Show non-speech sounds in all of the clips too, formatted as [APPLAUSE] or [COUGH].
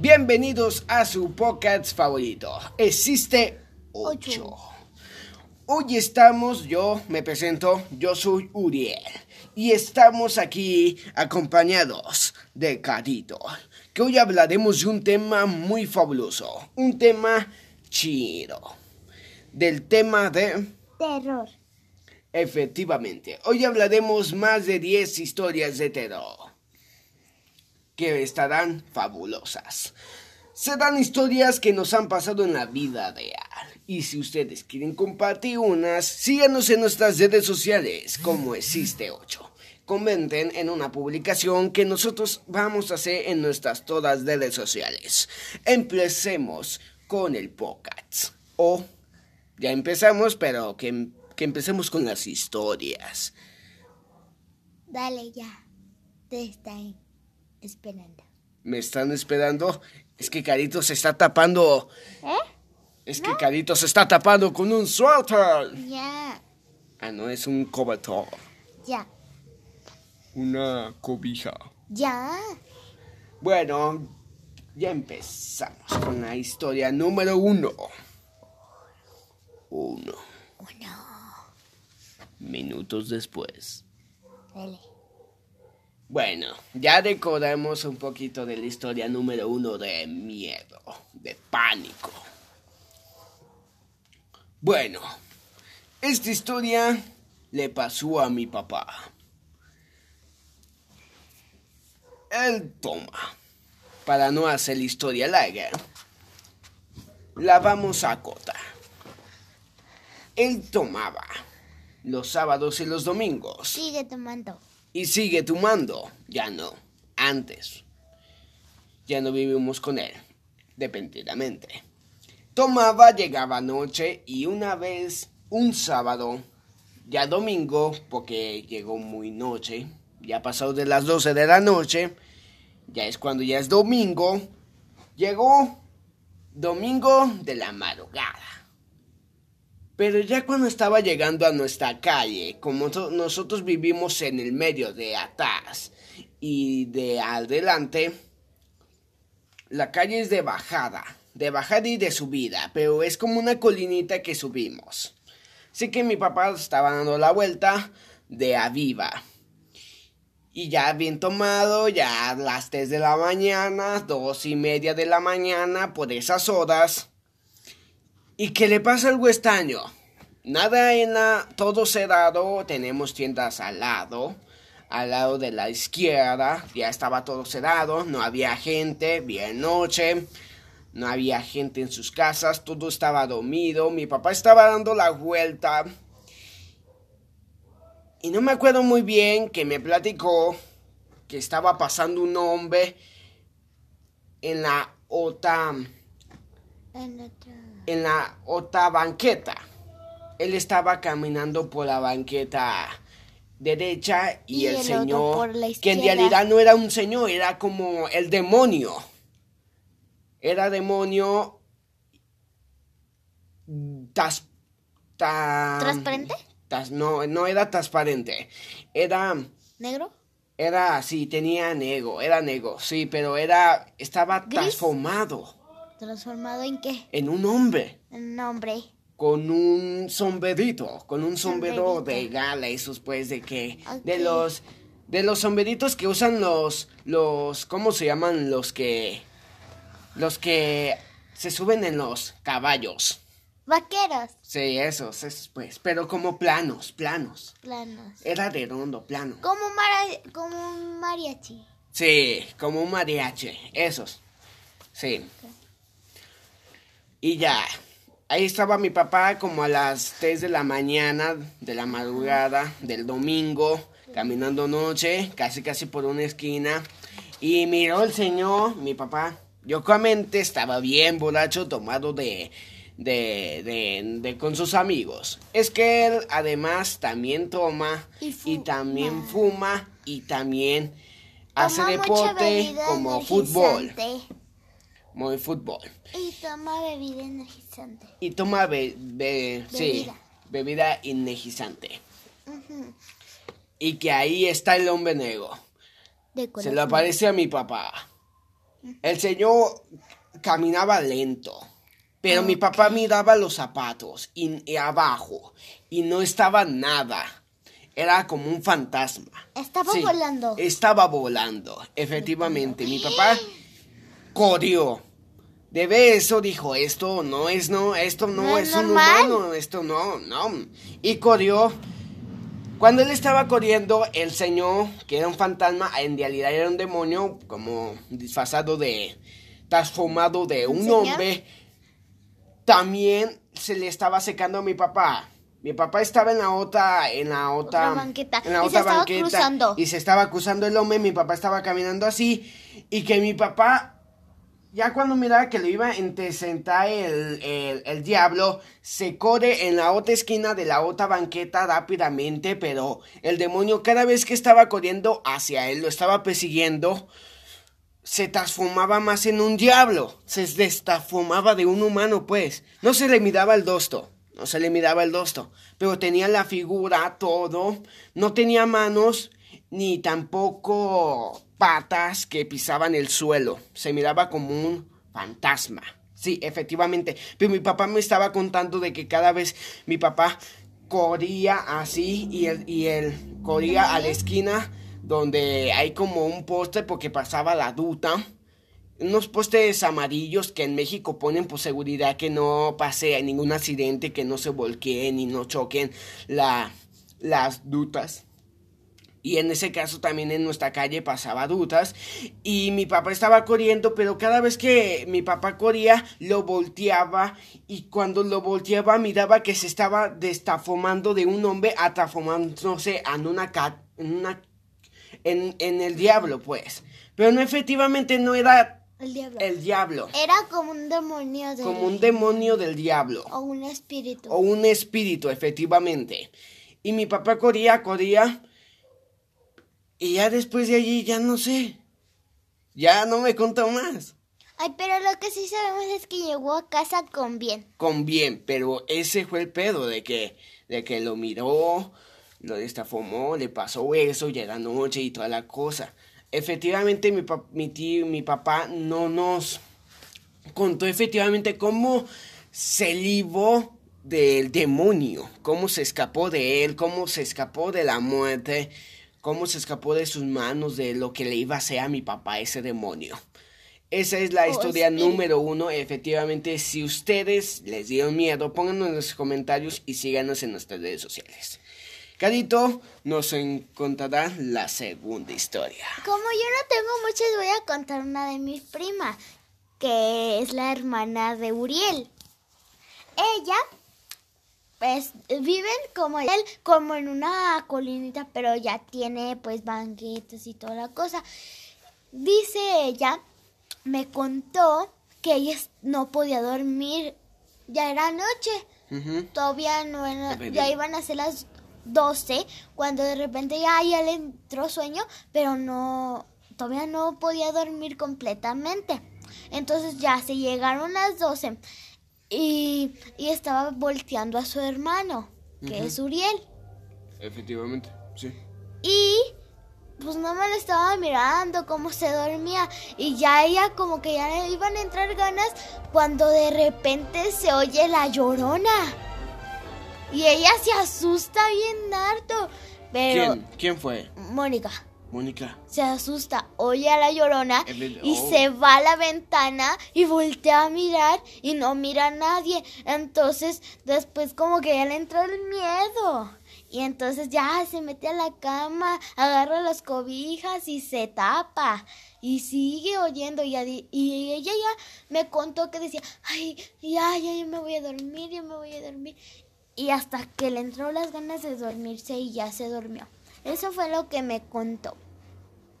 Bienvenidos a su podcast favorito. Existe 8. Ocho. Hoy estamos, yo me presento, yo soy Uriel. Y estamos aquí acompañados de Carito. Que hoy hablaremos de un tema muy fabuloso. Un tema chido. Del tema de... Terror. Efectivamente, hoy hablaremos más de 10 historias de terror que estarán fabulosas. Serán historias que nos han pasado en la vida real. Y si ustedes quieren compartir unas, síganos en nuestras redes sociales como Existe 8. Comenten en una publicación que nosotros vamos a hacer en nuestras todas redes sociales. Empecemos con el podcast. O ya empezamos, pero que, que empecemos con las historias. Dale ya. Te están esperando. ¿Me están esperando? Es que Carito se está tapando. ¿Eh? Es que Carito se está tapando con un suéter. Ya. Ah, no, es un cobertor. Ya. Una cobija. Ya. Bueno, ya empezamos con la historia número uno. Uno. Uno. Minutos después. Dale. Bueno, ya recordamos un poquito de la historia número uno de miedo, de pánico. Bueno, esta historia le pasó a mi papá. Él toma, para no hacer historia larga, la vamos a acotar. Él tomaba los sábados y los domingos Sigue tomando. Y sigue tomando. Ya no. Antes. Ya no vivimos con él. Depenidamente. Tomaba, llegaba noche y una vez, un sábado, ya domingo, porque llegó muy noche, ya pasado de las 12 de la noche, ya es cuando ya es domingo, llegó domingo de la madrugada. Pero ya cuando estaba llegando a nuestra calle, como nosotros vivimos en el medio de atrás y de adelante, la calle es de bajada, de bajada y de subida, pero es como una colinita que subimos. Así que mi papá estaba dando la vuelta de aviva. Y ya bien tomado, ya las 3 de la mañana, dos y media de la mañana, por esas horas. ¿Y qué le pasa algo extraño? Nada en la... Todo cerrado, tenemos tiendas al lado. Al lado de la izquierda, ya estaba todo cerrado, no había gente, bien noche. No había gente en sus casas, todo estaba dormido. Mi papá estaba dando la vuelta. Y no me acuerdo muy bien que me platicó que estaba pasando un hombre en la otra En otro. En la otra banqueta. Él estaba caminando por la banqueta derecha y, Y el, el señor, por la que en realidad no era un señor, era como el demonio. Era demonio. Tas, ta- ¿Transparente? tas- no, no era transparente. Era. ¿Negro? Era así, tenía nego, era nego, sí, pero era. Estaba ¿Gris? transformado ¿Transformado en qué? en un hombre En nombre. con un sombrerito, con un sombrero Sombrerito. de gala, esos pues de que de los de los sombreritos que usan los los ¿cómo se llaman los que los que se suben en los caballos? Vaqueros. Sí, esos, esos pues, pero como planos, planos. Planos. Era redondo, plano. Como, mara- como un mariachi. Sí, como un mariachi, esos. Sí. Y ya, ahí estaba mi papá como a las 3 de la mañana, de la madrugada, del domingo, caminando noche, casi casi por una esquina. Y miró el señor, mi papá, yo obviamente estaba bien borracho, tomado de, de, de, de- con sus amigos. Es que él además también toma Y también fuma y también hace Toma deporte como fútbol. Muy fútbol. Y toma bebida energizante. Y toma be- be- sí, Bebida. bebida energizante. Y que ahí está el hombre negro. De Se le aparece a mi papá. El señor caminaba lento. Pero mi papá miraba los zapatos y, y abajo y no estaba nada. Era como un fantasma. Estaba Sí, volando. Estaba volando, efectivamente. Mi papá [GASPS] corrió. De ver eso dijo, esto no es, no, esto no, ¿No es, un humano, esto no, no. Y corrió. Cuando él estaba corriendo, el señor, que era un fantasma, en realidad era un demonio, como disfrazado de, transformado de un señor? hombre, también se le estaba secando a mi papá. Mi papá estaba en la otra, en la otra, Otra banqueta. en la Y se estaba cruzando. y se estaba cruzando el hombre. Mi papá estaba caminando así y que mi papá ya cuando miraba que lo iba a interceptar el, el, el diablo, se corre en la otra esquina de la otra banqueta rápidamente, pero el demonio cada vez que estaba corriendo hacia él, lo estaba persiguiendo, se transformaba más en un diablo, se destransformaba de un humano, pues. No se le miraba el dosto, no se le miraba el dosto, pero tenía la figura, todo, no tenía manos, ni tampoco patas que pisaban el suelo, se miraba como un fantasma. Sí, efectivamente, pero mi papá me estaba contando de que cada vez mi papá corría así y él, y él corría a la esquina donde hay como un poste porque pasaba la duta. Unos postes amarillos que en México ponen por seguridad que no pase ningún accidente, que no se volqueen y no choquen la, las dutas. Y en ese caso también en nuestra calle pasaba dutas. Y mi papá estaba corriendo, pero cada vez que mi papá corría, lo volteaba. Y cuando lo volteaba, miraba que se estaba destafomando de un hombre a transformándose en una, ca- en una en, en el diablo, pues. Pero no, efectivamente no era El diablo. el diablo. Era como un demonio de Como un demonio del diablo. o un espíritu. O un espíritu, efectivamente. Y mi papá corría, corría. Y ya después de allí, ya no sé. Ya no me contó más. Ay, pero lo que sí sabemos es que llegó a casa con bien. Con bien, pero ese fue el pedo de que, de que lo miró, lo destafomó, le pasó eso, ya la noche y toda la cosa. Efectivamente, mi, pa- mi tío, mi papá no nos contó efectivamente cómo se libró del demonio, cómo se escapó de él, cómo se escapó de la muerte, cómo se escapó de sus manos, de lo que le iba a hacer a mi papá ese demonio. Esa es la Oh, historia número uno. Efectivamente, si ustedes les dieron miedo, pónganlo en los comentarios y síganos en nuestras redes sociales. Carito nos encontrará la segunda historia. Como yo no tengo muchas, voy a contar una de mis primas, que es la hermana de Uriel. Ella, pues, viven como él, como en una colinita, pero ya tiene, pues, banquetes y toda la cosa. Dice ella, me contó que ella no podía dormir, ya era noche. Todavía no era- ya iban a ser las 12 cuando de repente ya, ya le entró sueño, pero no, todavía no podía dormir completamente. Entonces ya se llegaron las 12 y, y estaba volteando a su hermano, que es Uriel. Efectivamente, sí. Y pues no me lo estaba mirando cómo se dormía y ya ella como que ya le iban a entrar ganas cuando de repente se oye la llorona. Y ella se asusta bien harto. Pero ¿Quién? ¿Quién fue? Mónica Mónica. se asusta, oye a la llorona y Oh. se va a la ventana y voltea a mirar y no mira a nadie. Entonces después como que ya le entra el miedo. Y entonces ya se mete a la cama, agarra las cobijas y se tapa. Y sigue oyendo. Y, y ella ya me contó que decía, ay, ya, ya, ya me voy a dormir, ya me voy a dormir. Y hasta que le entró las ganas de dormirse y ya se durmió. Eso fue lo que me contó.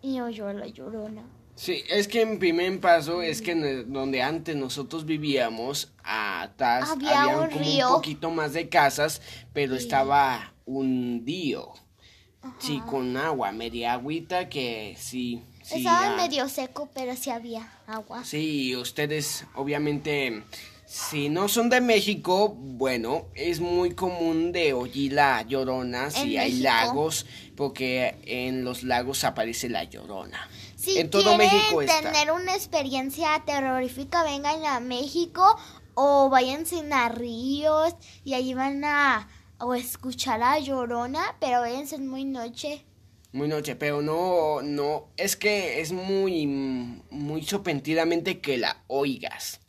Y oyó la llorona. Sí, es que en primer paso es que en- donde antes nosotros vivíamos, atrás Había había un como río. un poquito más de casas, pero estaba hundido. Sí, con agua, media agüita que sí. sí Estaba ah, medio seco, pero sí había agua. Sí, ustedes obviamente, si no son de México, bueno, es muy común de oír la llorona si hay México. lagos, porque en los lagos aparece la llorona. Si en todo quieren México está. tener una experiencia terrorífica, vengan a México o váyanse a Ríos y allí van a o escuchar a Llorona, pero váyanse muy noche. Muy noche, pero no, no, es que es muy, muy sorprendidamente que la oigas.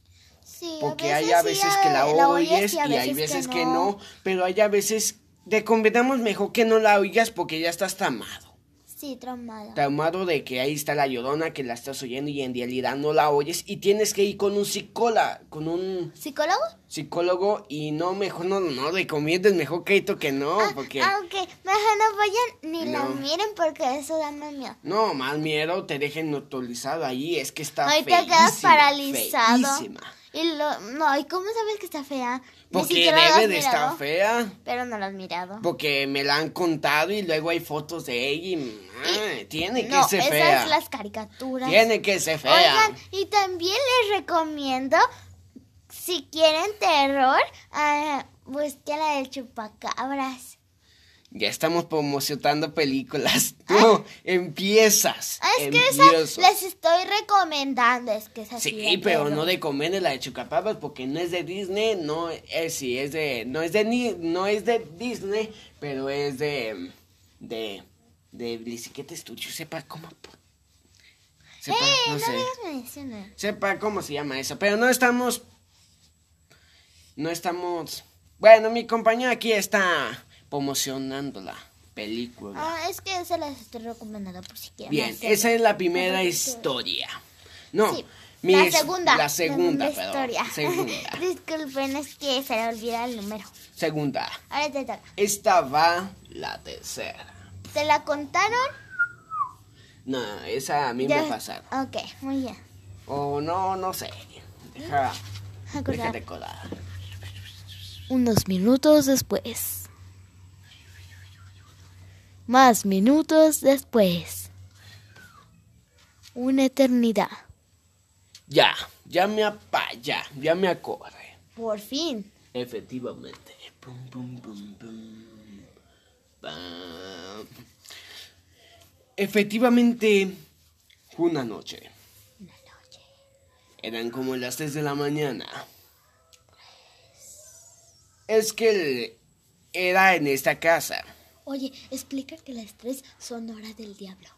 Sí, Porque a hay veces a sí, veces que la la oyes y hay veces que no, pero hay a veces, te convidamos mejor que no la oigas porque ya estás traumado. Sí, traumada. Traumado de que ahí está la llorona que la estás oyendo y en realidad no la oyes y tienes que ir con un psicólogo, con un ¿Psicólogo? psicólogo y no, mejor no, no recomiendes mejor que que no, porque... Aunque mejor no vayan ni la No. miren porque eso da más miedo. No, más miedo te dejen neutralizado ahí, es que está Ahí te quedas paralizado. feísima. Y lo, no, ¿y cómo sabes que está fea? Porque debe has de estar fea. Pero no la has mirado. Porque me la han contado y luego hay fotos de ella y tiene que ser esas fea. las caricaturas. Tiene que ser fea. Oigan, y también les recomiendo, si quieren terror, ah, busquen la del chupacabras. Ya estamos promocionando películas. [LAUGHS] Tú empiezas. Ah, es que empiezas. esa les estoy recomendando, es que es así. Sí, pero no de comer la de Chucapabas porque no es de Disney, no es sí es de no es de ni, no es de Disney, pero es de de de Bicicleta Studio, sepa cómo sepa, ¡Eh! no No, sé. Sepa cómo se llama eso, pero no estamos no estamos Bueno, mi compañero aquí está promocionando la película. Ah, es que esa las estoy recomendando por si quieren. Bien, esa es la primera historia. No, Sí, mi la es- segunda. La segunda, la perdón. historia. Segunda. [LAUGHS] Disculpen, es que se le olvida el número. Segunda. Ahora te toca. Esta va la tercera. ¿Te la contaron? No, esa a mí Ya- me pasaron. Ok, muy bien. O no, no sé. Deja, Acordar. deja recordar. Unos minutos después. Más minutos después. Una eternidad. Ya, ya me apa, ya, ya me acordé. Por fin. Efectivamente. Pum, pum, pum, pum. Pam. Efectivamente, fue una noche. Una noche. Eran como las 3 de la mañana. Es que el- era en esta casa. Oye, explica que las tres son horas del diablo.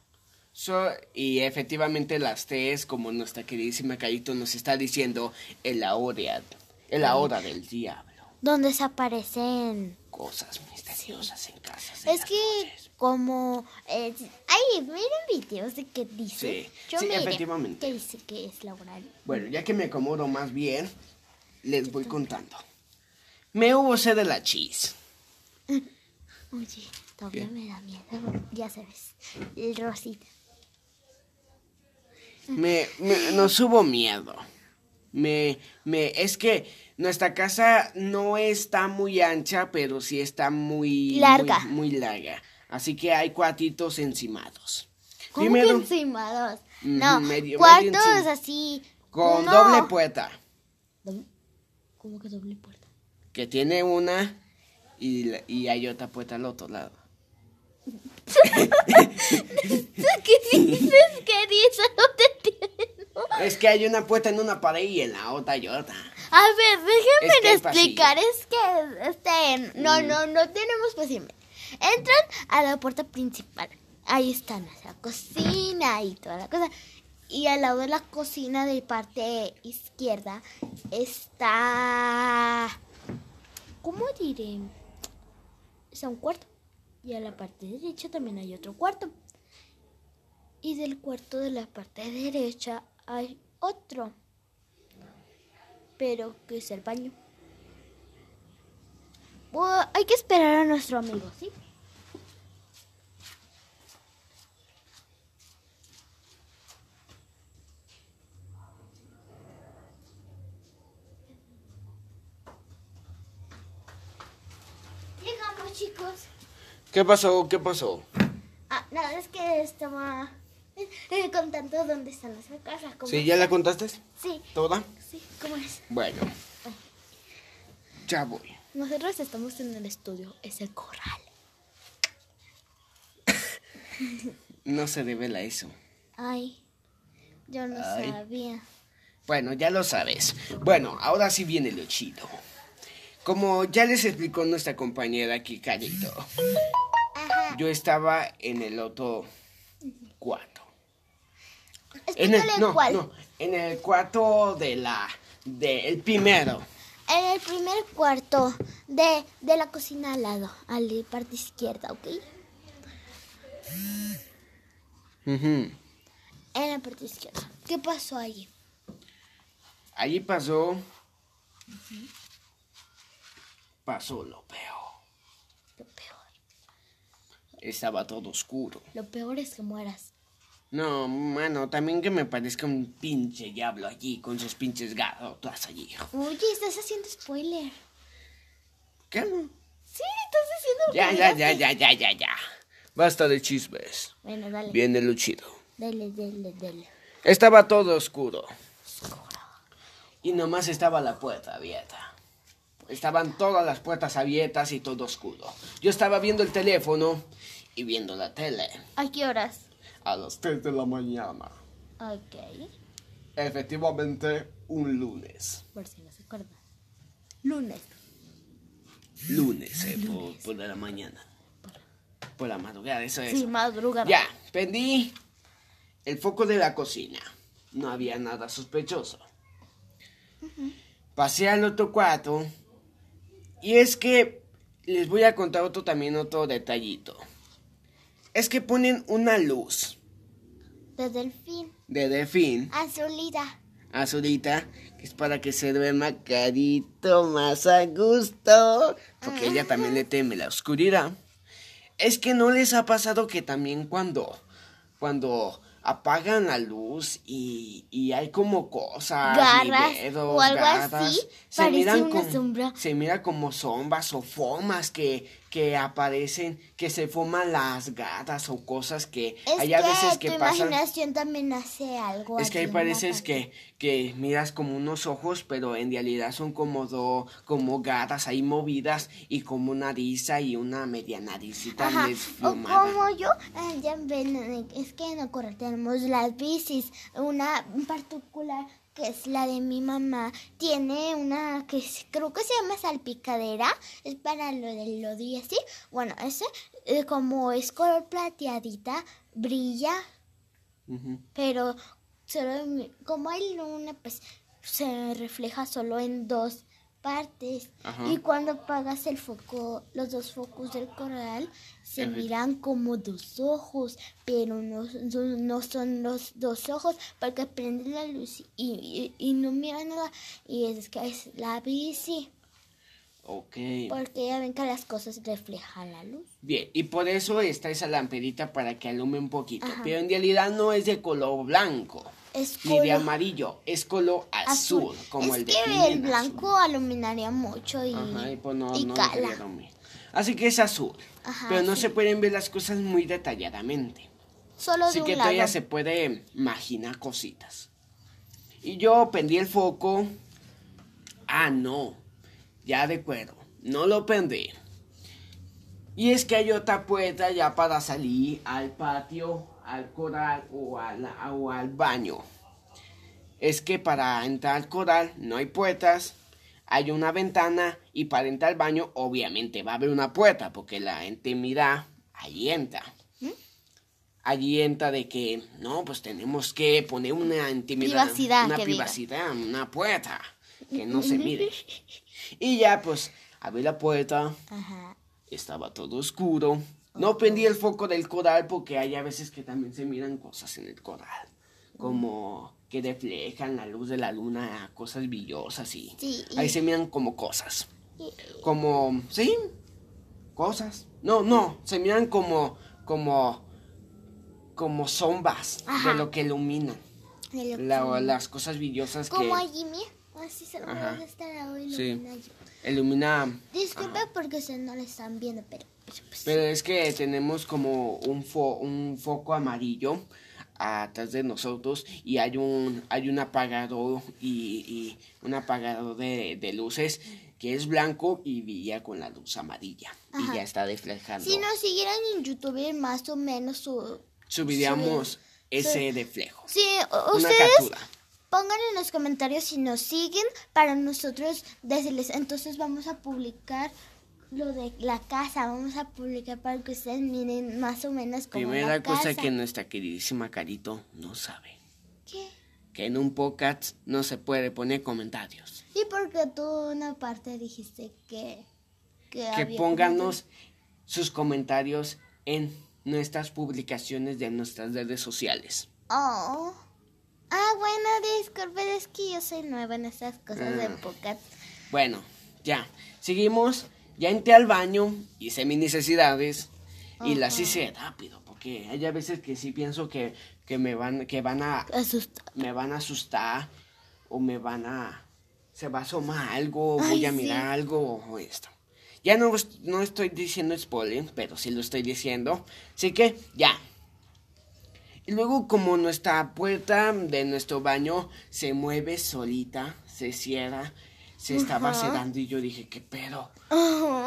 So- y efectivamente las 3, como nuestra queridísima Carito nos está diciendo, en la hora, la hora del diablo. Donde se aparecen. Cosas misteriosas en casas. en Es que noches. como... eh, ay, miren videos de qué dice. Sí, Yo sí, efectivamente. que dice que es laboral. Bueno, ya que me acomodo más bien, les voy contando. Me hubo sed de la cheese. [LAUGHS] Oye, todavía ¿Qué? me da miedo. Ya sabes. El rosita. Me, me- nos hubo miedo. Me, me, es que nuestra casa no está muy ancha, pero sí está muy Larga. muy, muy larga. Así que hay cuartitos encimados. ¿Cómo Primero, que encimados? No, medio- cuartos medio encima. así. con doble puerta. ¿Cómo que doble puerta? que tiene una y, y hay otra puerta al otro lado. ¿Qué dices, querida? No te entiendo. Es que hay una puerta en una pared y en la otra hay otra. A ver, déjenme Es que explicar. Es que, este, no, Mm. no, no tenemos posible. Entran a la puerta principal. Ahí está nuestra cocina y toda la cosa. Y al lado de la cocina, de parte izquierda, está. ¿Cómo diré? Está un cuarto. Y a la parte derecha también hay otro cuarto. Y del cuarto de la parte derecha hay otro. Pero que es el baño. Hay que esperar a nuestro amigo, ¿sí? Chicos. ¿Qué pasó? ¿Qué pasó? Ah, no, es que estaba eh, contando dónde está nuestra casa. ¿cómo ¿Sí? ¿Ya la contaste? Sí, ¿Toda? sí, ¿cómo es? Bueno. Ya voy. Nosotros estamos en el estudio, es el corral. [LAUGHS] No se revela eso. Ay, Yo no Ay. sabía. Bueno, ya lo sabes. Bueno, ahora sí viene lo chido. Como ya les explicó nuestra compañera aquí, Carito, Ajá. yo estaba en el otro cuarto. En el, Explícale no, cuál. no, en el cuarto de la, de el primero. En el primer cuarto de, de la cocina al lado, a la parte izquierda, ¿ok? En la parte izquierda. ¿Qué pasó allí? Allí pasó, pasó lo peor. Lo peor. Estaba todo oscuro. Lo peor es que mueras. No, mano, también que me parezca un pinche diablo allí con sus pinches gatos allí. Oye, estás haciendo spoiler. ¿Qué? Sí, estás haciendo Ya, ya, ya, ya, ya, ya, ya. Basta de chismes. Bueno, dale. Viene lo chido. Dale, dale, dale. Estaba todo oscuro. Y nomás estaba la puerta abierta. Estaban todas las puertas abiertas y todo oscuro. Yo estaba viendo el teléfono y viendo la tele. ¿A qué horas? A las 3 de la mañana. Ok. Efectivamente, un lunes. Por si no se acuerda. Lunes. Lunes, eh, por, por la mañana. Por la madrugada, eso es. Sí, madrugada. Ya, prendí el foco de la cocina. No había nada sospechoso. Pasé al otro cuarto. Y es que les voy a contar otro también otro detallito. Es que ponen una luz De delfín. de delfín Azulita. azulita que es para que se duerma carito más a gusto. Porque ella también le teme la oscuridad. Es que no les ha pasado que también cuando, cuando apagan la luz y, y hay como cosas, y Garras dedos, o algo garras, así, se miran una como, sombra. se mira como sombras o formas que, que aparecen, que se forman las gatas o cosas que Es hay que a veces que tu pasan. imaginación también hace algo. Es que hay pareces que, que miras como unos ojos, pero en realidad son como do, como gatas ahí movidas y como una risa y una media naricita Ajá, o desplumada. como yo, eh, ya ven, es que en corral tenemos las bicis, una particular que es la de mi mamá, tiene una que es- creo que se llama salpicadera, es para lo del lodo y así, bueno, ese eh, como es color plateadita, brilla, pero solo como hay luna, pues se refleja solo en dos partes. Ajá. Y cuando apagas el foco, los dos focos del corral se miran como dos ojos, pero no, son- no son los dos ojos porque prende la luz y, y- y no mira nada. Y es que es la bici, Ok. porque ya ven que las cosas reflejan la luz. Bien, y por eso está esa lamperita para que alume un poquito. Ajá. Pero en realidad no es de color blanco, Es ni de color amarillo, es color azul, como es el de que el azul. blanco aluminaría mucho y, Ajá, y pues no, y no cala. Así que es azul. Ajá, pero no sí. se pueden ver las cosas muy detalladamente. Solo Así de que un todavía lado. se puede imaginar cositas. Y yo prendí el foco. Ah, no. Ya de acuerdo. No lo prendí. Y es que hay otra puerta ya para salir al patio, al coral o al, o al baño. Es que para entrar al coral no hay puertas, hay una ventana y para entrar al baño obviamente va a haber una puerta porque la intimidad ahí entra. Allí entra de que no, pues tenemos que poner una intimidad, Privacidad, una diga. privacidad, una puerta que no se [LAUGHS] mire. Y ya pues abrí la puerta, Ajá. estaba todo oscuro. No prendí el foco del coral porque hay a veces que también se miran cosas en el coral. Como que reflejan la luz de la luna a cosas brillosas y Sí, ahí se miran como cosas. Como, sí, cosas. No, no, se miran como, como, como sombras Ajá. de lo que iluminan. de lo La- que- las cosas brillosas que Como a Jimmy. Así se lo voy Ajá. a estar ahora Sí. Ilumina Disculpe porque ustedes no lo están viendo, pero... pero, pues, Pero es que tenemos como un, fo- un foco amarillo atrás de nosotros y hay un hay un apagador y, y un apagador de, de luces que es blanco y brilla con la luz amarilla Ajá. y ya está reflejando. Si nos siguieran en YouTube, más o menos su... Subiríamos ese reflejo. Sí, Una ustedes captura. Pongan en los comentarios si nos siguen para nosotros decirles. Entonces vamos a publicar lo de la casa. Vamos a publicar para que ustedes miren más o menos como Primera la cosa casa. que nuestra queridísima Carito no sabe. ¿Qué? Que en un podcast no se puede poner comentarios. Y porque tú una parte dijiste que... Que, Que pónganos sus comentarios en nuestras publicaciones de nuestras redes sociales. Oh. Ah, bueno, disculpen, es que yo soy nueva en estas cosas de Ah. podcast. Bueno, ya. Seguimos. Ya entré al baño, hice mis necesidades y las hice rápido. Porque hay a veces que sí pienso que, que me van, que van a, Asusta. me van a asustar o me van a... Se va a asomar algo, Ay, voy a sí. mirar algo o esto. Ya no, no estoy diciendo spoiler, pero sí lo estoy diciendo. Así que ya. Y luego como nuestra puerta de nuestro baño se mueve solita, se cierra, se estaba Ajá. cerrando y yo dije, ¿qué pedo?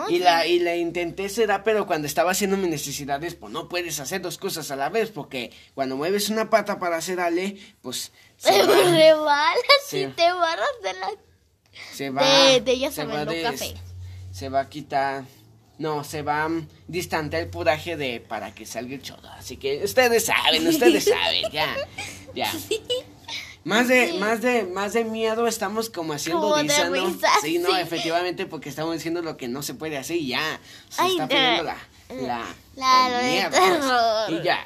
Y la, y la intenté cerrar, pero cuando estaba haciendo mis necesidades, pues no puedes hacer dos cosas a la vez, porque cuando mueves una pata para cerrarle, pues se Se [LAUGHS] va, rebalas Sí. y te barras de la... se va, De- de ya se va café. se va a quitar, no, se va a distantear el puraje de para que salga el chorro. Así que ustedes saben, ustedes [LAUGHS] saben, ya, ya. Más de, más de, más de miedo estamos como haciendo risa, ¿no? risa, Sí, no, sí. efectivamente, porque estamos diciendo lo que no se puede hacer y ya. Se Ay, está poniendo la, la, La- el miedo, pues. Y ya.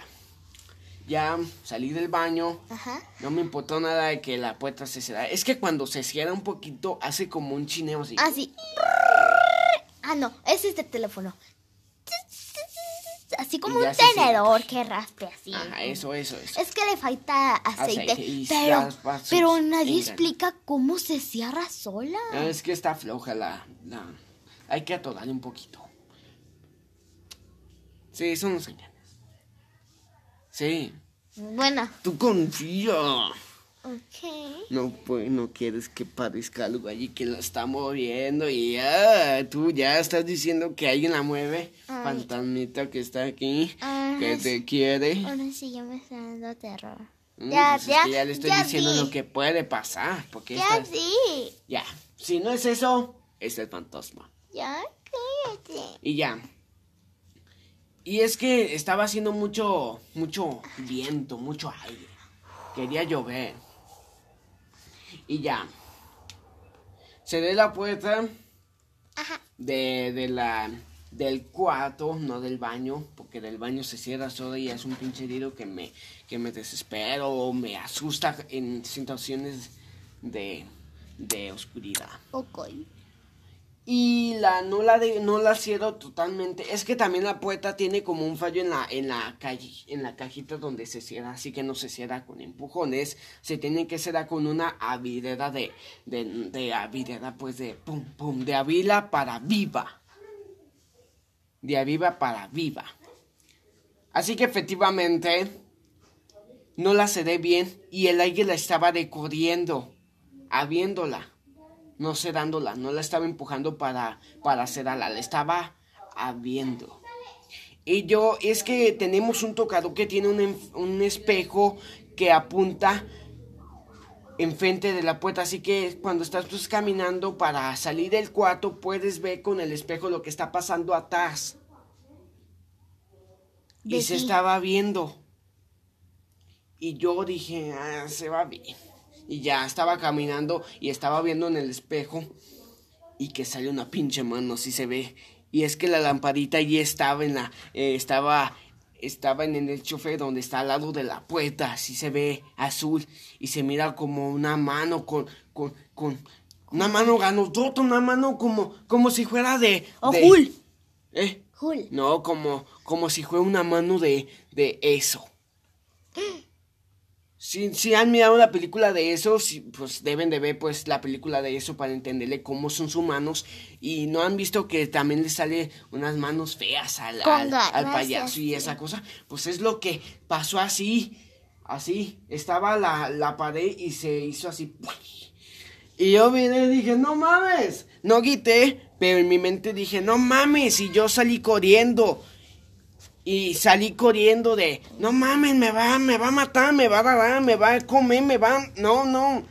Ya salí del baño. Ajá. No me importó nada de que la puerta se cierra. Es que cuando se cierra un poquito, hace como un chineo así. Ah, sí. Ah, no, ese es de teléfono. Así como un tenedor que raspe así. Ajá, eso, eso, eso. Es que le falta aceite. Pero, pero nadie explica cómo se cierra sola. Es que está floja la, la... Hay que atorarle un poquito. Sí, son señales. Sí. Bueno, Tú confía. Ok. No, pues no quieres que parezca algo allí que la está moviendo y ya, tú ya estás diciendo que alguien la mueve. Ay. Fantasmita que está aquí, que te quiere. Ahora sí ya me está dando terror. Mm, ya, pues es ya, que ya le estoy ya diciendo vi. lo que puede pasar, porque Ya sí. ya, si no es eso, es el fantasma. Ya cállate. Y ya. Y es que estaba haciendo mucho, mucho viento, mucho aire. Quería llover. Y ya. Cerré la puerta Ajá. de, de la, del cuarto, no del baño, porque del baño se cierra solo y es un pinche ruido que me, que me desespero o me asusta en situaciones de, de oscuridad. Ok. Y la no la de, no la cierro totalmente. Es que también la puerta tiene como un fallo en la en la calle, en la cajita donde se cierra, así que no se cierra con empujones, se tiene que cerrar con una avidera de de de pues de pum pum de avila para viva. De aviva para viva. Así que efectivamente no la cerré bien y el aire la estaba recorriendo, abriéndola no cerrándola, no la estaba empujando para, para cerrarla, la estaba abriendo. Y yo, es que tenemos un tocador que tiene un, un espejo que apunta enfrente de la puerta, así que cuando estás pues, caminando para salir del cuarto, puedes ver con el espejo lo que está pasando atrás. Y se estaba viendo. Y yo dije, ah, se va bien. Y ya estaba caminando y estaba viendo en el espejo. Y que sale una pinche mano, así se ve. Y es que la lamparita allí estaba en la. eh, estaba. Estaba en el chofer donde está al lado de la puerta. Así se ve azul. Y se mira como una mano con. con. con. Una mano ganodota, una mano como. como si fuera de. Oh, de- Hulk. ¿Eh? Cool. No, como, como si fuera una mano de, de eso. Si, si han mirado la película de eso, si, pues deben de ver pues la película de eso para entenderle cómo son sus manos. Y no han visto que también le sale unas manos feas al, al, payaso y esa cosa. Pues es lo que pasó así. Así. Estaba la, la pared y se hizo así. Y yo vine y dije, no mames. No grité, pero en mi mente dije, no mames. Y yo salí corriendo. Y salí corriendo de, no mames, me va, me va a matar, me va a dar, me va a comer, me va, no, no.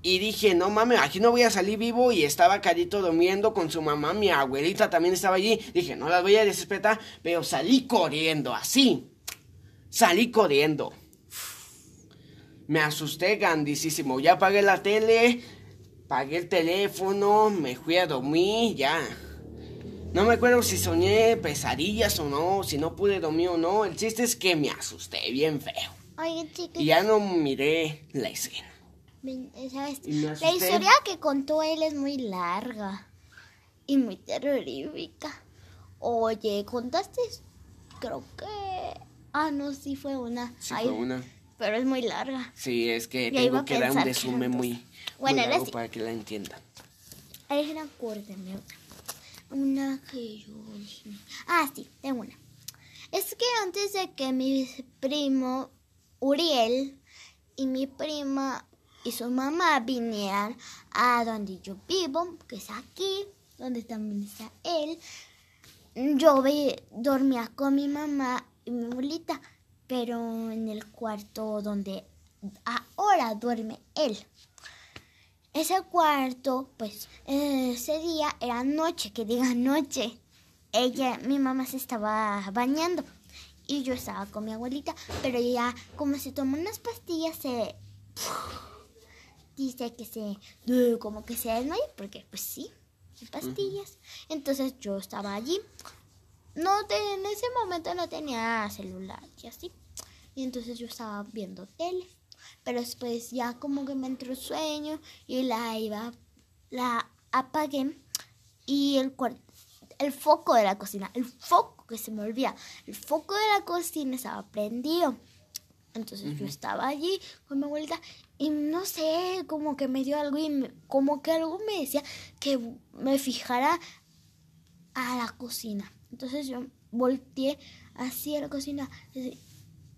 Y dije, no mames, aquí no voy a salir vivo. Y estaba Carito durmiendo con su mamá, mi abuelita también estaba allí. Dije, no las voy a desesperar, pero salí corriendo, así. Salí corriendo. Me asusté grandísimo. Ya apagué la tele, pagué el teléfono, me fui a dormir, ya. No me acuerdo si soñé pesadillas o no, si no pude dormir o no. El chiste es que me asusté bien feo. Oye, chicos. Y ya no miré la escena. ¿sabes? Y me La historia que contó él es muy larga y muy terrorífica. Oye, ¿contaste? Creo que... Ah, no, sí fue una. Sí, Ay, fue una. Pero es muy larga. Sí, es que Ya tengo que dar un resumen muy, Bueno, largo sí. para que la entiendan. Ay, recuérdeme otra. Una que yo... Ah, sí, tengo una. Es que antes de que mi primo Uriel y mi prima y su mamá vinieran a donde yo vivo, que es aquí, donde también está él, yo dormía con mi mamá y mi abuelita, pero en el cuarto donde ahora duerme él. Ese cuarto, pues, ese día era noche, que diga noche. Ella, mi mamá se estaba bañando y yo estaba con mi abuelita, pero ella, como se tomó unas pastillas, se dice que se, como que se desmayó, porque pues sí, pastillas. Entonces yo estaba allí. No, te- en ese momento no tenía celular y así. Y entonces yo estaba viendo tele. Pero después ya como que me entró sueño y la iba, la apagué y el, el foco de la cocina, el foco que se me olvida, el foco de la cocina estaba prendido. Entonces yo estaba allí con mi abuelita y no sé, como que me dio algo y me- como que algo me decía que me fijara a la cocina. Entonces yo volteé así a la cocina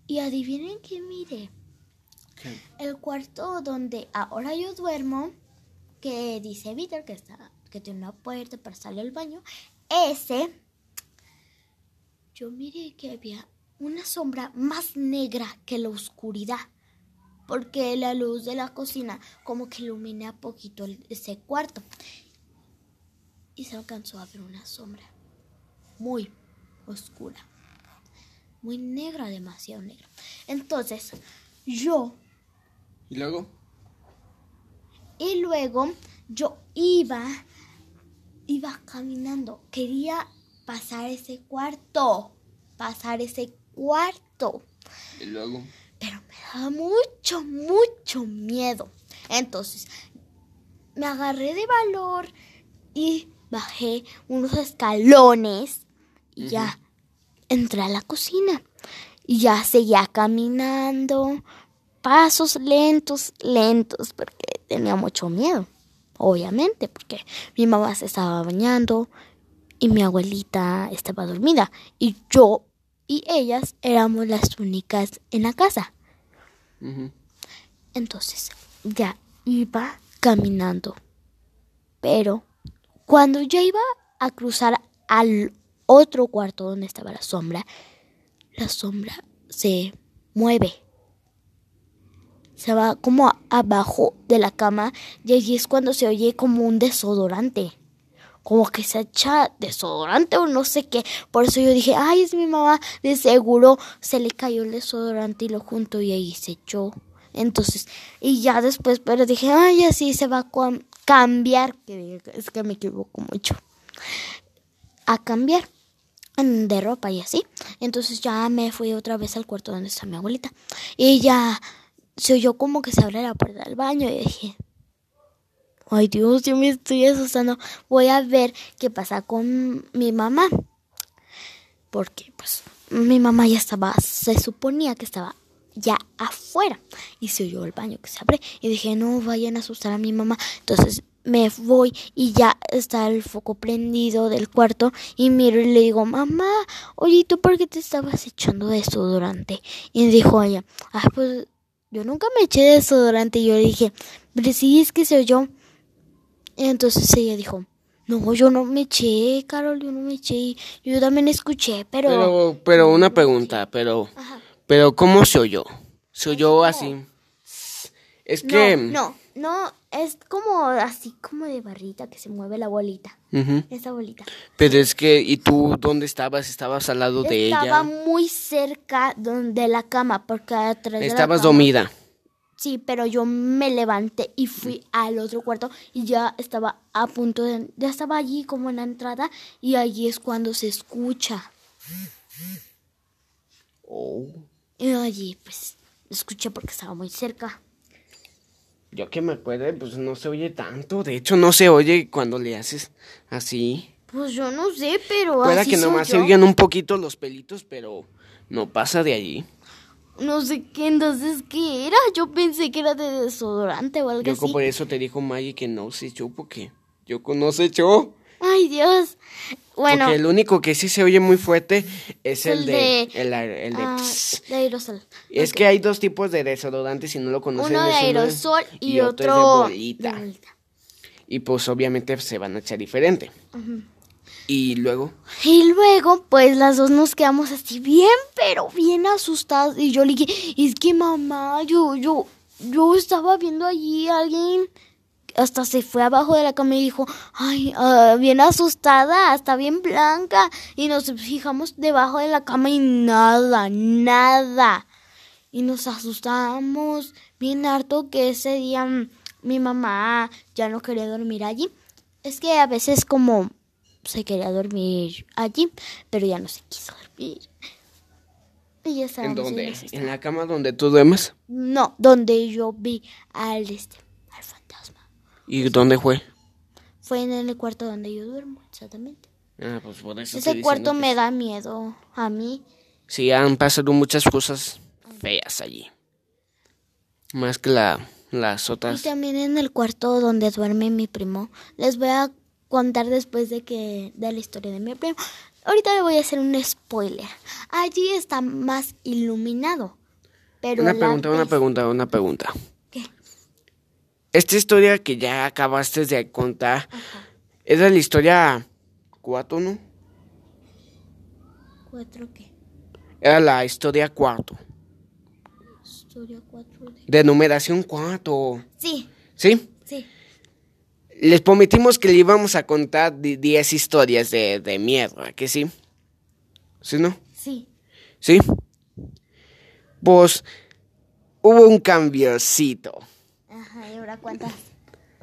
y adivinen qué miré. El cuarto donde ahora yo duermo, que dice Víctor que está, que tiene una puerta para salir al baño, ese, yo miré que había una sombra más negra que la oscuridad, porque la luz de la cocina como que ilumina poquito ese cuarto. Y se alcanzó a ver una sombra muy oscura, muy negra, demasiado negra. Entonces, yo ¿Y luego? Y luego yo iba, iba caminando. Quería pasar ese cuarto, pasar ese cuarto. ¿Y luego? Pero me daba mucho, mucho miedo. Entonces, me agarré de valor y bajé unos escalones y ya entré a la cocina. Y ya seguía caminando, pasos lentos, lentos, porque tenía mucho miedo. Obviamente, porque mi mamá se estaba bañando y mi abuelita estaba dormida. Y yo y ellas éramos las únicas en la casa. Entonces ya iba caminando. Pero cuando yo iba a cruzar al otro cuarto donde estaba la sombra, la sombra se mueve. Se va como abajo de la cama y allí es cuando se oye como un desodorante. Como que se echa desodorante o no sé qué. Por eso yo dije, ay, es mi mamá. De seguro se le cayó el desodorante y lo junto y ahí se echó. Entonces, y ya después, pero dije, ay, así se va a cam- cambiar. Es que me equivoco mucho. A cambiar de ropa y así. Entonces ya me fui otra vez al cuarto donde está mi abuelita. Y ya se oyó como que se abre la puerta del baño y dije, ay Dios, yo me estoy asustando. Voy a ver qué pasa con mi mamá. Porque pues mi mamá ya estaba, se suponía que estaba ya afuera y se oyó el baño que se abre y dije no vayan a asustar a mi mamá entonces me voy y ya está el foco prendido del cuarto y miro y le digo mamá oye ¿y ¿tú por qué te estabas echando desodorante? y dijo ella ah pues yo nunca me eché desodorante y yo le dije pero sí es que se oyó y entonces ella dijo No, yo no me eché, Carol, yo no me eché. Yo también escuché, pero... Pero, pero una pregunta, pero, Ajá. pero ¿cómo se oyó? ¿Se oyó así? Es que... No, no, no, es como así como de barrita que se mueve la bolita. Ujú. Esa bolita. Pero es que, ¿y tú dónde estabas? ¿Estabas al lado de Estaba ella? muy cerca de la cama porque atrás de la Estabas cama- dormida. Sí, pero yo me levanté y fui al otro cuarto y ya estaba a punto de... Ya estaba allí como en la entrada y allí es cuando se escucha. Oh. Y allí pues escuché porque estaba muy cerca. Yo que me acuerdo, pues no se oye tanto. De hecho, no se oye cuando le haces así. Pues yo no sé, pero Pueda así que nomás se oigan un poquito los pelitos, pero no pasa de allí. No sé qué entonces qué era. Yo pensé que era de desodorante o algo Yo así. por eso te dijo Maggie que no se echó, porque yo no se echó. Ay, Dios. Bueno, Porque el único que sí se oye muy fuerte es el, El de, de- el, de ah, de aerosol. Es que hay dos tipos de desodorantes si no lo conocen. Uno de aerosol y, otro, otro, es de bolita. bolita. Y pues obviamente se van a echar diferente. Y luego, Y luego, pues las dos nos quedamos así bien, pero bien asustadas. Y yo le dije, es que mamá, yo, yo, yo estaba viendo allí a alguien. Hasta se fue abajo de la cama y dijo, ay, ah, bien asustada, hasta bien blanca. Y nos fijamos debajo de la cama y nada, nada. Y nos asustamos bien harto que ese día mi mamá ya no quería dormir allí. Es que a veces como se quería dormir allí, pero ya no se quiso dormir. Y ya ¿en dónde? ¿En la cama donde tú duermes? No, donde yo vi al este. ¿Y dónde fue? Fue en el cuarto donde yo duermo, exactamente. Ah, pues por eso Ese cuarto me da miedo a mí. Sí, han pasado muchas cosas feas allí. Más que la, las Y otras. también en el cuarto donde duerme mi primo. Les voy a contar después de que de la historia de mi primo. Ahorita le voy a hacer un spoiler. Allí está más iluminado. Pero Una pregunta, una pregunta, una pregunta. Esta historia que ya acabaste de contar, es de la historia 4, ¿no? ¿Cuatro qué? Era la historia 4. Historia cuatro de... De numeración 4. Sí, ¿Sí? sí. Les prometimos que le íbamos a contar 10 historias de, de miedo, ¿a que sí? ¿Sí, no? Sí. ¿Sí? Pues hubo un cambiocito. Ajá, ¿y ahora cuántas?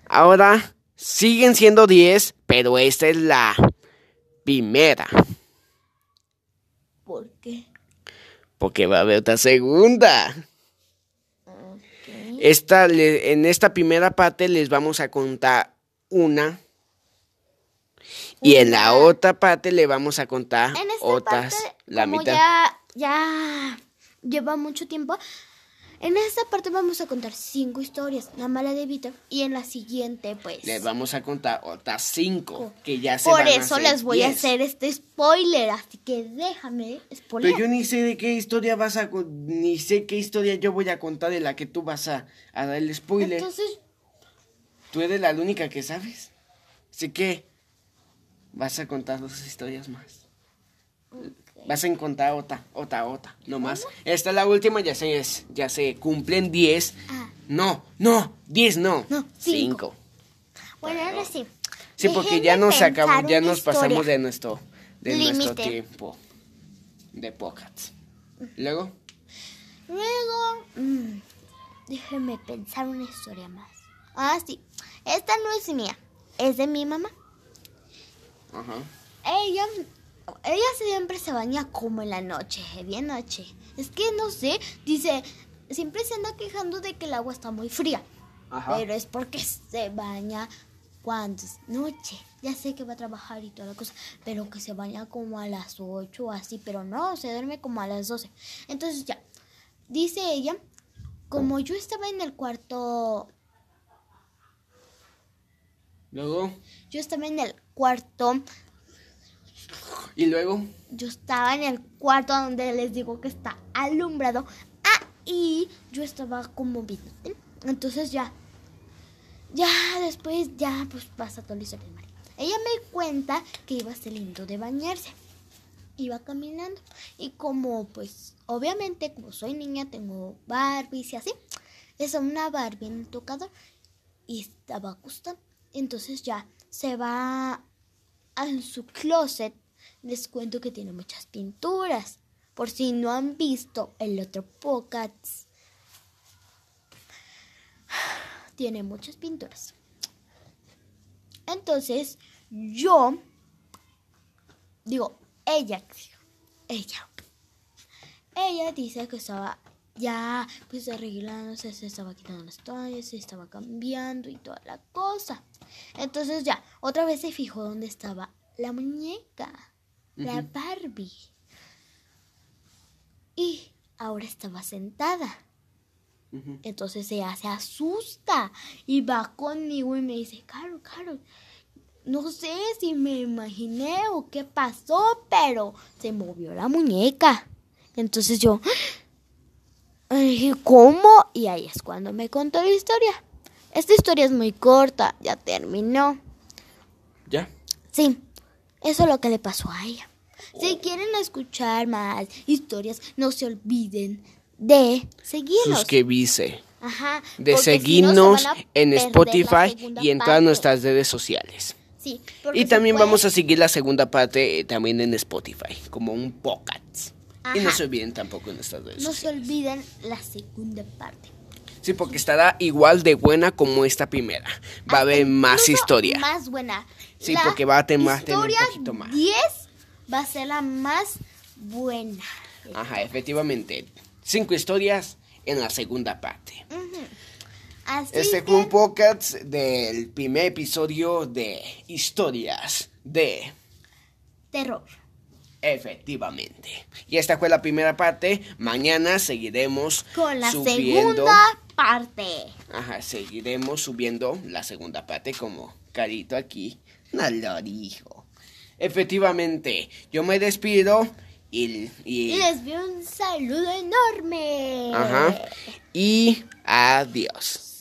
Ahora siguen siendo 10, pero esta es la primera. ¿Por qué? Porque va a haber otra segunda. Esta, en esta primera parte les vamos a contar una. Y en la otra parte le vamos a contar En esta otras, parte, la como mitad. ya, ya lleva mucho tiempo, en esta parte vamos a contar cinco historias, la mala de Víctor, y en la siguiente, pues... Les vamos a contar otras cinco que ya se Por van a eso hacer les voy a 10. hacer este spoiler, así que déjame spoiler. Pero yo ni sé de qué historia vas a ni sé qué historia yo voy a contar de la que tú vas a, a dar el spoiler. Entonces, Tú eres la única que sabes. Así que vas a contar dos historias más. Vas a contar otra, otra, otra, no más. Esta es la última, ya se, es- ya se cumplen 10. Ah. No, no, 10 no. No, cinco. 5. bueno, ahora sí. Sí, porque ya nos pensar ya nos pasamos de nuestro, de nuestro tiempo de pockets. Luego, Luego, mm, déjenme pensar una historia más. Ah, sí. Esta no es mía, es de mi mamá. ajá. Ella, ella siempre se baña como en la noche, bien noche. Es que no sé, dice, siempre se anda quejando de que el agua está muy fría. Ajá. Pero es porque se baña cuando es noche. Ya sé que va a trabajar y toda la cosa, pero que se baña como a las 8 o así, pero no, se duerme como a las 12. Entonces ya, dice ella, como yo estaba en el cuarto, Luego, yo estaba en el cuarto y luego, Yo estaba en el cuarto donde les digo que está alumbrado. Ah, y yo estaba como viendo. Entonces ya. Ya después ya pues pasa toda la historia del ella me cuenta que iba saliendo de bañarse. Iba caminando. Y como, pues, obviamente, como soy niña, tengo Barbies y así. Es una Barbie en el tocador. Y estaba acostada. Entonces ya se va a su closet. Les cuento que tiene muchas pinturas. Por si no han visto el otro Pocats. Tiene muchas pinturas. Entonces, yo digo, ella, ella, ella dice que estaba ya pues arreglándose, se estaba quitando las toallas, se estaba cambiando y toda la cosa. Entonces ya, otra vez se fijó dónde estaba la muñeca, la Barbie. Y ahora estaba sentada. Entonces ella se asusta y va conmigo y me dice, Caro, Caro, no sé si me imaginé o qué pasó, pero se movió la muñeca. Entonces yo dije, ¿cómo? Y ahí es cuando me contó la historia. Esta historia es muy corta, ya terminó. ¿Ya? Sí, eso es lo que le pasó a ella. Si quieren escuchar más historias, no se olviden de seguirnos. Suscribirse. Ajá. De si no, seguirnos en Spotify y en todas nuestras redes sociales. Sí, Y también puede- vamos a seguir la segunda parte eh, también en Spotify, como un podcast. Y no se olviden tampoco en nuestras redes No se olviden la segunda parte. Sí, porque estará igual de buena como esta primera. Va a haber Hasta más historia. Más buena. Sí, porque va a tener- a tener un poquito más. 10 va a ser la más buena. Ajá, efectivamente. Cinco historias en la segunda parte. Así Este que, fue un podcast del primer episodio de historias de... terror. Efectivamente. Y esta fue la primera parte. Mañana seguiremos Con la subiendo. segunda parte. Ajá, seguiremos subiendo la segunda parte como Carito aquí no lo dijo. Efectivamente, yo me despido y... y- Y les doy un saludo enorme. ajá, y adiós.